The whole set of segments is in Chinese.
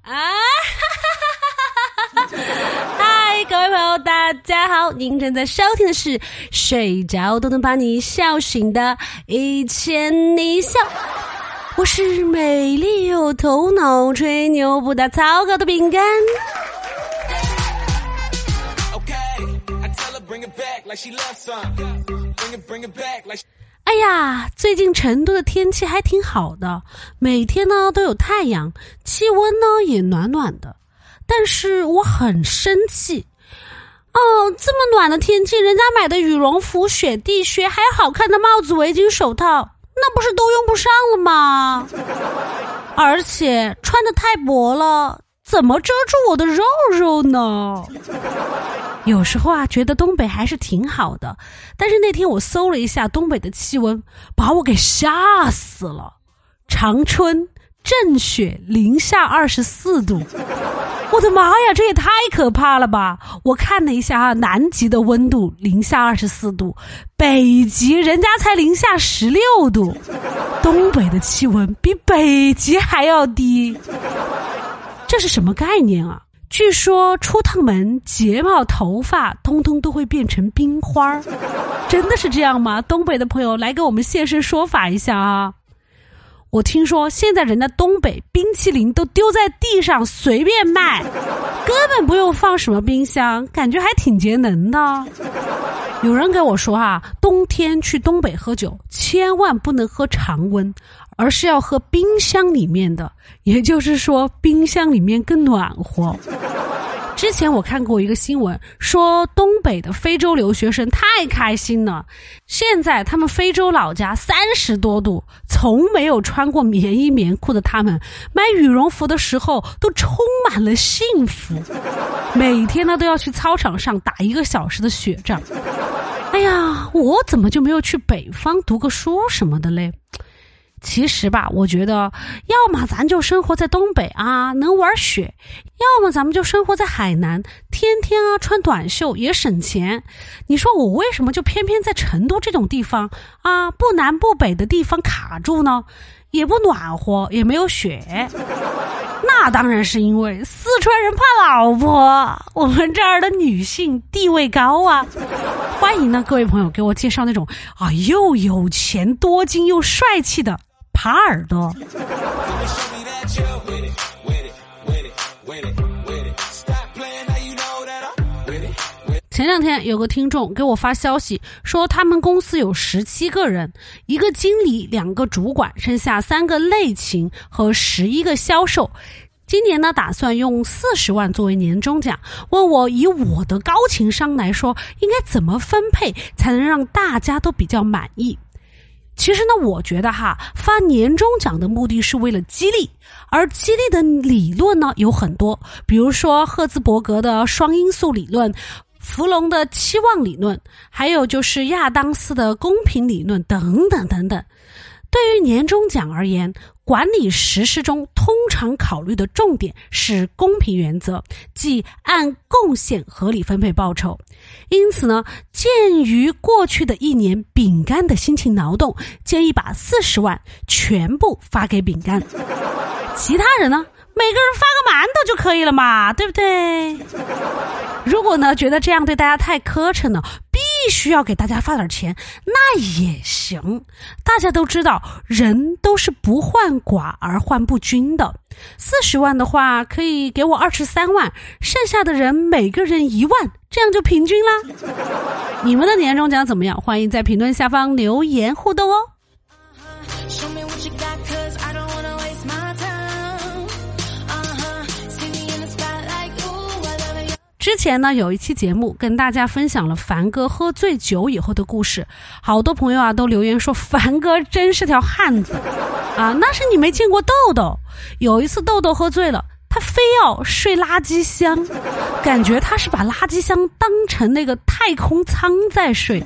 啊！嗨，各位朋友，大家好！您正在收听的是《睡着都能把你笑醒的一千你笑》，我是美丽有头脑、吹牛不打草稿的饼干。哎呀，最近成都的天气还挺好的，每天呢都有太阳，气温呢也暖暖的。但是我很生气，哦，这么暖的天气，人家买的羽绒服、雪地靴，还有好看的帽子、围巾、手套，那不是都用不上了吗？而且穿的太薄了，怎么遮住我的肉肉呢？有时候啊，觉得东北还是挺好的，但是那天我搜了一下东北的气温，把我给吓死了。长春阵雪零下二十四度，我的妈呀，这也太可怕了吧！我看了一下啊，南极的温度零下二十四度，北极人家才零下十六度，东北的气温比北极还要低，这是什么概念啊？据说出趟门，睫毛、头发通通都会变成冰花儿，真的是这样吗？东北的朋友来给我们现身说法一下啊！我听说现在人家东北冰淇淋都丢在地上随便卖，根本不用放什么冰箱，感觉还挺节能的。有人跟我说哈，冬天去东北喝酒，千万不能喝常温，而是要喝冰箱里面的，也就是说冰箱里面更暖和。之前我看过一个新闻，说东北的非洲留学生太开心了，现在他们非洲老家三十多度，从没有穿过棉衣棉裤的他们，买羽绒服的时候都充满了幸福，每天呢都要去操场上打一个小时的雪仗。哎呀，我怎么就没有去北方读个书什么的嘞？其实吧，我觉得，要么咱就生活在东北啊，能玩雪；要么咱们就生活在海南，天天啊穿短袖也省钱。你说我为什么就偏偏在成都这种地方啊，不南不北的地方卡住呢？也不暖和，也没有雪。那当然是因为四川人怕老婆，我们这儿的女性地位高啊。欢迎呢，各位朋友给我介绍那种啊又有钱、多金又帅气的。耙耳朵。前两天有个听众给我发消息说，他们公司有十七个人，一个经理，两个主管，剩下三个内勤和十一个销售。今年呢，打算用四十万作为年终奖，问我以我的高情商来说，应该怎么分配才能让大家都比较满意。其实呢，我觉得哈，发年终奖的目的是为了激励，而激励的理论呢有很多，比如说赫兹伯格的双因素理论、弗龙的期望理论，还有就是亚当斯的公平理论等等等等。对于年终奖而言，管理实施中通常考虑的重点是公平原则，即按贡献合理分配报酬。因此呢，鉴于过去的一年饼干的辛勤劳动，建议把四十万全部发给饼干，其他人呢，每个人发个馒头就可以了嘛，对不对？如果呢，觉得这样对大家太磕碜了。必须要给大家发点钱，那也行。大家都知道，人都是不患寡而患不均的。四十万的话，可以给我二十三万，剩下的人每个人一万，这样就平均啦。你们的年终奖怎么样？欢迎在评论下方留言互动哦。之前呢，有一期节目跟大家分享了凡哥喝醉酒以后的故事，好多朋友啊都留言说凡哥真是条汉子啊！那是你没见过豆豆。有一次豆豆喝醉了，他非要睡垃圾箱，感觉他是把垃圾箱当成那个太空舱在睡。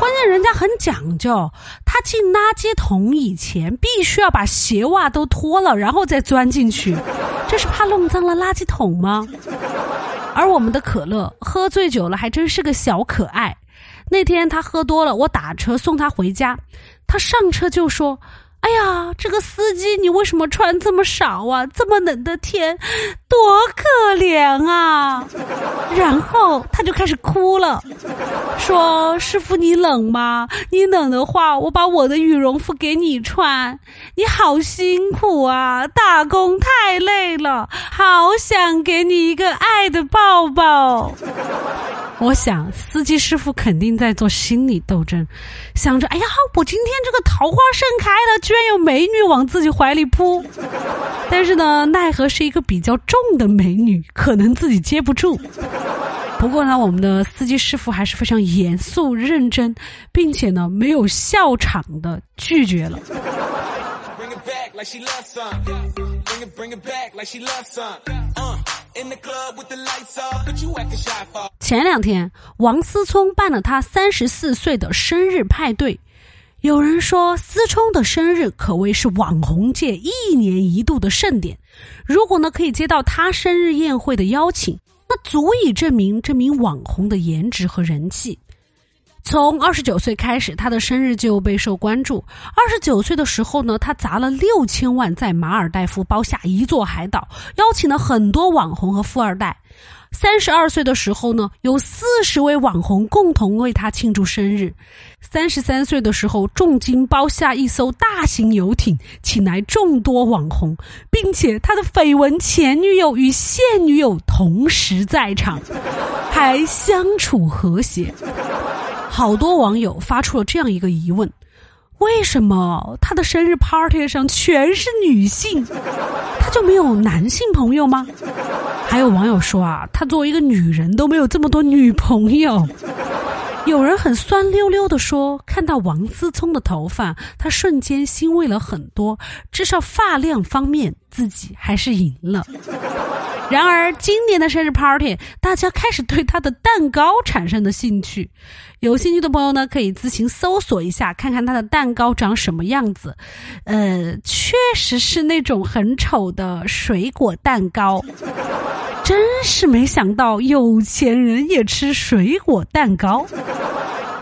关键人家很讲究，他进垃圾桶以前必须要把鞋袜都脱了，然后再钻进去，这是怕弄脏了垃圾桶吗？而我们的可乐喝醉酒了，还真是个小可爱。那天他喝多了，我打车送他回家，他上车就说：“哎呀，这个司机，你为什么穿这么少啊？这么冷的天，多可怜啊！然后他就开始哭了，说：“师傅，你冷吗？你冷的话，我把我的羽绒服给你穿。你好辛苦啊，打工太累了，好想给你一个爱的抱抱。”我想，司机师傅肯定在做心理斗争，想着：“哎呀，我今天这个桃花盛开了，居然有美女往自己怀里扑。”但是呢，奈何是一个比较重的美女，可能自己接不住。不过呢，我们的司机师傅还是非常严肃认真，并且呢，没有笑场的拒绝了。前两天，王思聪办了他三十四岁的生日派对。有人说，思聪的生日可谓是网红界一年一度的盛典。如果呢可以接到他生日宴会的邀请，那足以证明这名网红的颜值和人气。从二十九岁开始，他的生日就备受关注。二十九岁的时候呢，他砸了六千万在马尔代夫包下一座海岛，邀请了很多网红和富二代。三十二岁的时候呢，有四十位网红共同为他庆祝生日。三十三岁的时候，重金包下一艘大型游艇，请来众多网红，并且他的绯闻前女友与现女友同时在场，还相处和谐。好多网友发出了这样一个疑问：为什么他的生日 party 上全是女性，他就没有男性朋友吗？还有网友说啊，他作为一个女人都没有这么多女朋友。有人很酸溜溜的说，看到王思聪的头发，他瞬间欣慰了很多，至少发量方面自己还是赢了。然而，今年的生日 party，大家开始对他的蛋糕产生了兴趣。有兴趣的朋友呢，可以自行搜索一下，看看他的蛋糕长什么样子。呃，确实是那种很丑的水果蛋糕。真是没想到，有钱人也吃水果蛋糕。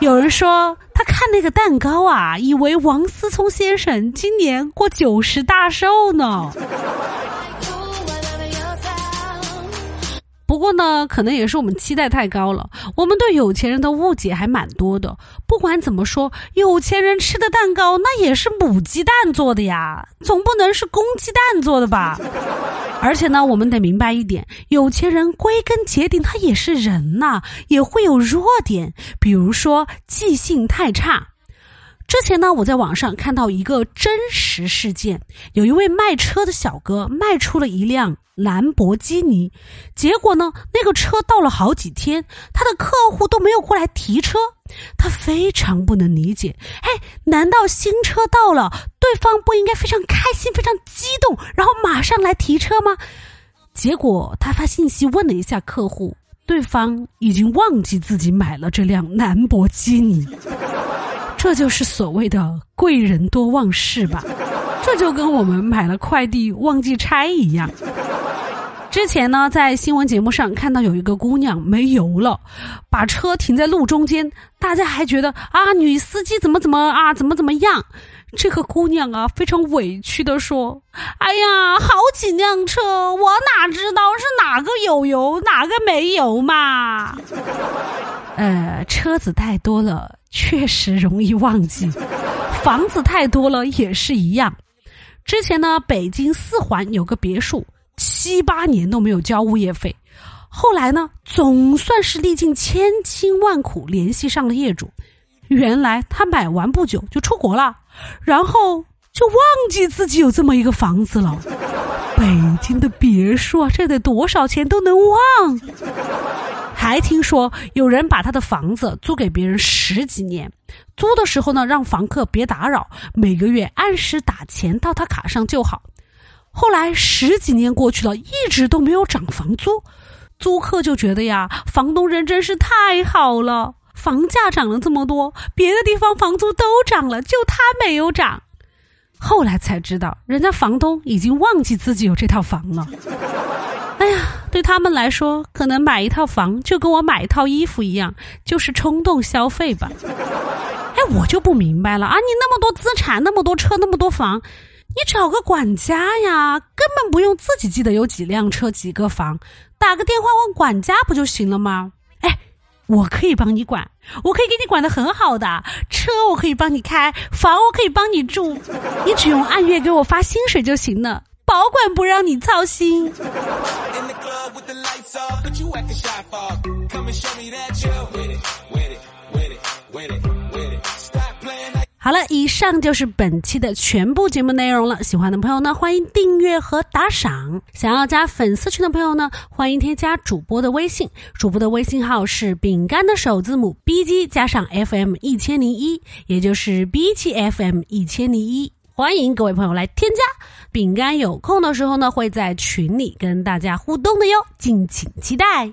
有人说，他看那个蛋糕啊，以为王思聪先生今年过九十大寿呢。不过呢，可能也是我们期待太高了。我们对有钱人的误解还蛮多的。不管怎么说，有钱人吃的蛋糕那也是母鸡蛋做的呀，总不能是公鸡蛋做的吧？而且呢，我们得明白一点，有钱人归根结底他也是人呐，也会有弱点，比如说记性太差。之前呢，我在网上看到一个真实事件，有一位卖车的小哥卖出了一辆。兰博基尼，结果呢？那个车到了好几天，他的客户都没有过来提车，他非常不能理解。哎，难道新车到了，对方不应该非常开心、非常激动，然后马上来提车吗？结果他发信息问了一下客户，对方已经忘记自己买了这辆兰博基尼。这就是所谓的贵人多忘事吧？这就跟我们买了快递忘记拆一样。之前呢，在新闻节目上看到有一个姑娘没油了，把车停在路中间，大家还觉得啊，女司机怎么怎么啊，怎么怎么样？这个姑娘啊，非常委屈的说：“哎呀，好几辆车，我哪知道是哪个有油，哪个没油嘛？”呃，车子太多了，确实容易忘记；房子太多了，也是一样。之前呢，北京四环有个别墅。七八年都没有交物业费，后来呢，总算是历尽千辛万苦联系上了业主。原来他买完不久就出国了，然后就忘记自己有这么一个房子了。北 北京的别墅啊，这得多少钱都能忘？还听说有人把他的房子租给别人十几年，租的时候呢，让房客别打扰，每个月按时打钱到他卡上就好。后来十几年过去了，一直都没有涨房租，租客就觉得呀，房东人真是太好了。房价涨了这么多，别的地方房租都涨了，就他没有涨。后来才知道，人家房东已经忘记自己有这套房了。哎呀，对他们来说，可能买一套房就跟我买一套衣服一样，就是冲动消费吧。哎，我就不明白了啊！你那么多资产，那么多车，那么多房，你找个管家呀，根本不用自己记得有几辆车、几个房，打个电话问管家不就行了吗？我可以帮你管，我可以给你管的很好的，车我可以帮你开，房我可以帮你住，你只用按月给我发薪水就行了，保管不让你操心。好了，以上就是本期的全部节目内容了。喜欢的朋友呢，欢迎订阅和打赏。想要加粉丝群的朋友呢，欢迎添加主播的微信，主播的微信号是饼干的首字母 B G 加上 F M 一千零一，也就是 B G F M 一千零一。欢迎各位朋友来添加，饼干有空的时候呢，会在群里跟大家互动的哟，敬请期待。